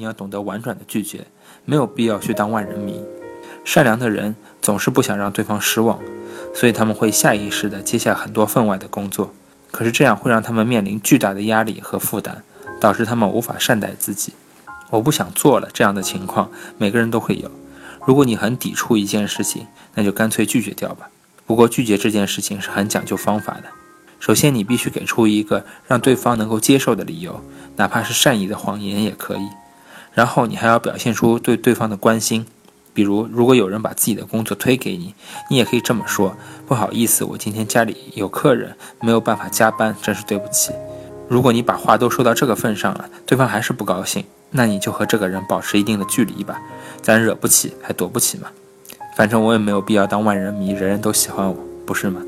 你要懂得婉转的拒绝，没有必要去当万人迷。善良的人总是不想让对方失望，所以他们会下意识地接下很多分外的工作。可是这样会让他们面临巨大的压力和负担，导致他们无法善待自己。我不想做了这样的情况，每个人都会有。如果你很抵触一件事情，那就干脆拒绝掉吧。不过拒绝这件事情是很讲究方法的。首先，你必须给出一个让对方能够接受的理由，哪怕是善意的谎言也可以。然后，你还要表现出对对方的关心。比如，如果有人把自己的工作推给你，你也可以这么说：“不好意思，我今天家里有客人，没有办法加班，真是对不起。”如果你把话都说到这个份上了，对方还是不高兴，那你就和这个人保持一定的距离吧。咱惹不起，还躲不起嘛。反正我也没有必要当万人迷，人人都喜欢我，不是吗？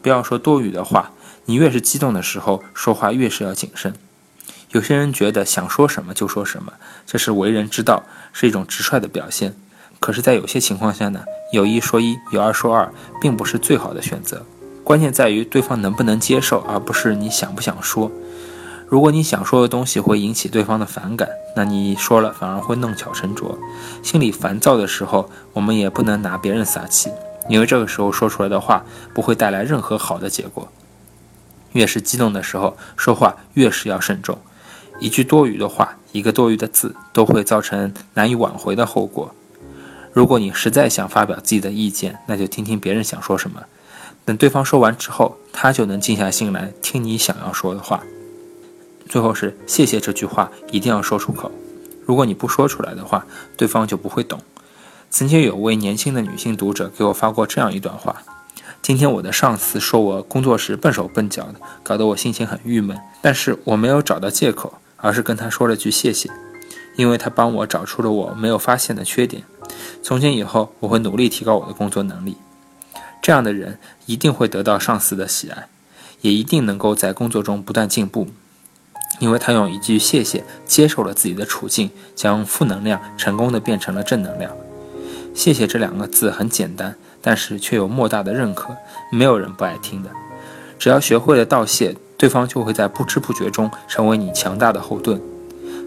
不要说多余的话，你越是激动的时候说话，越是要谨慎。有些人觉得想说什么就说什么，这是为人之道，是一种直率的表现。可是，在有些情况下呢，有一说一，有二说二，并不是最好的选择。关键在于对方能不能接受，而不是你想不想说。如果你想说的东西会引起对方的反感，那你说了反而会弄巧成拙。心里烦躁的时候，我们也不能拿别人撒气，因为这个时候说出来的话不会带来任何好的结果。越是激动的时候说话，越是要慎重。一句多余的话，一个多余的字，都会造成难以挽回的后果。如果你实在想发表自己的意见，那就听听别人想说什么。等对方说完之后，他就能静下心来听你想要说的话。最后是谢谢这句话一定要说出口。如果你不说出来的话，对方就不会懂。曾经有位年轻的女性读者给我发过这样一段话：今天我的上司说我工作时笨手笨脚的，搞得我心情很郁闷。但是我没有找到借口。而是跟他说了句谢谢，因为他帮我找出了我没有发现的缺点。从今以后，我会努力提高我的工作能力。这样的人一定会得到上司的喜爱，也一定能够在工作中不断进步，因为他用一句谢谢接受了自己的处境，将负能量成功的变成了正能量。谢谢这两个字很简单，但是却有莫大的认可，没有人不爱听的。只要学会了道谢。对方就会在不知不觉中成为你强大的后盾。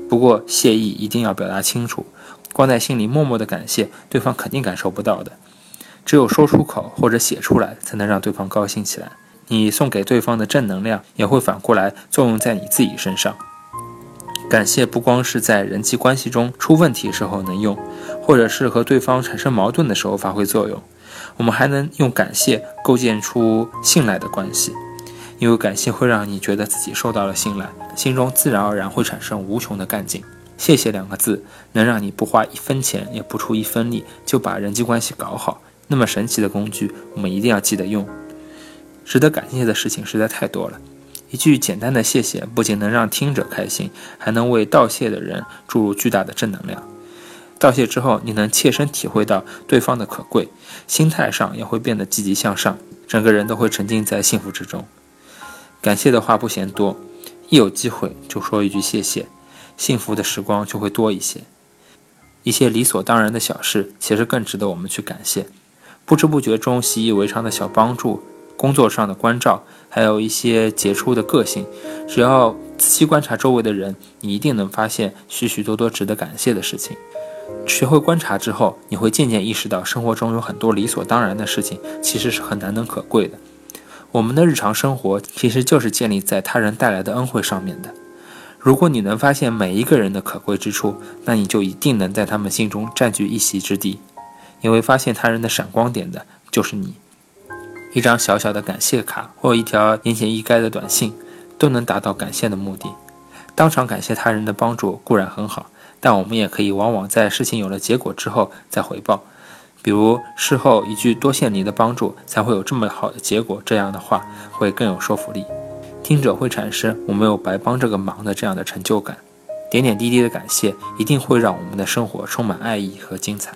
不过，谢意一定要表达清楚，光在心里默默的感谢，对方肯定感受不到的。只有说出口或者写出来，才能让对方高兴起来。你送给对方的正能量，也会反过来作用在你自己身上。感谢不光是在人际关系中出问题时候能用，或者是和对方产生矛盾的时候发挥作用。我们还能用感谢构建出信赖的关系。因为感谢会让你觉得自己受到了信赖，心中自然而然会产生无穷的干劲。谢谢两个字能让你不花一分钱也不出一分力就把人际关系搞好，那么神奇的工具，我们一定要记得用。值得感谢的事情实在太多了，一句简单的谢谢不仅能让听者开心，还能为道谢的人注入巨大的正能量。道谢之后，你能切身体会到对方的可贵，心态上也会变得积极向上，整个人都会沉浸在幸福之中。感谢的话不嫌多，一有机会就说一句谢谢，幸福的时光就会多一些。一些理所当然的小事，其实更值得我们去感谢。不知不觉中习以为常的小帮助，工作上的关照，还有一些杰出的个性，只要仔细观察周围的人，你一定能发现许许多多值得感谢的事情。学会观察之后，你会渐渐意识到，生活中有很多理所当然的事情，其实是很难能可贵的。我们的日常生活其实就是建立在他人带来的恩惠上面的。如果你能发现每一个人的可贵之处，那你就一定能在他们心中占据一席之地。因为发现他人的闪光点的就是你。一张小小的感谢卡或一条言简意赅的短信，都能达到感谢的目的。当场感谢他人的帮助固然很好，但我们也可以往往在事情有了结果之后再回报。比如事后一句“多谢你的帮助，才会有这么好的结果”这样的话，会更有说服力，听者会产生“我没有白帮这个忙”的这样的成就感。点点滴滴的感谢，一定会让我们的生活充满爱意和精彩。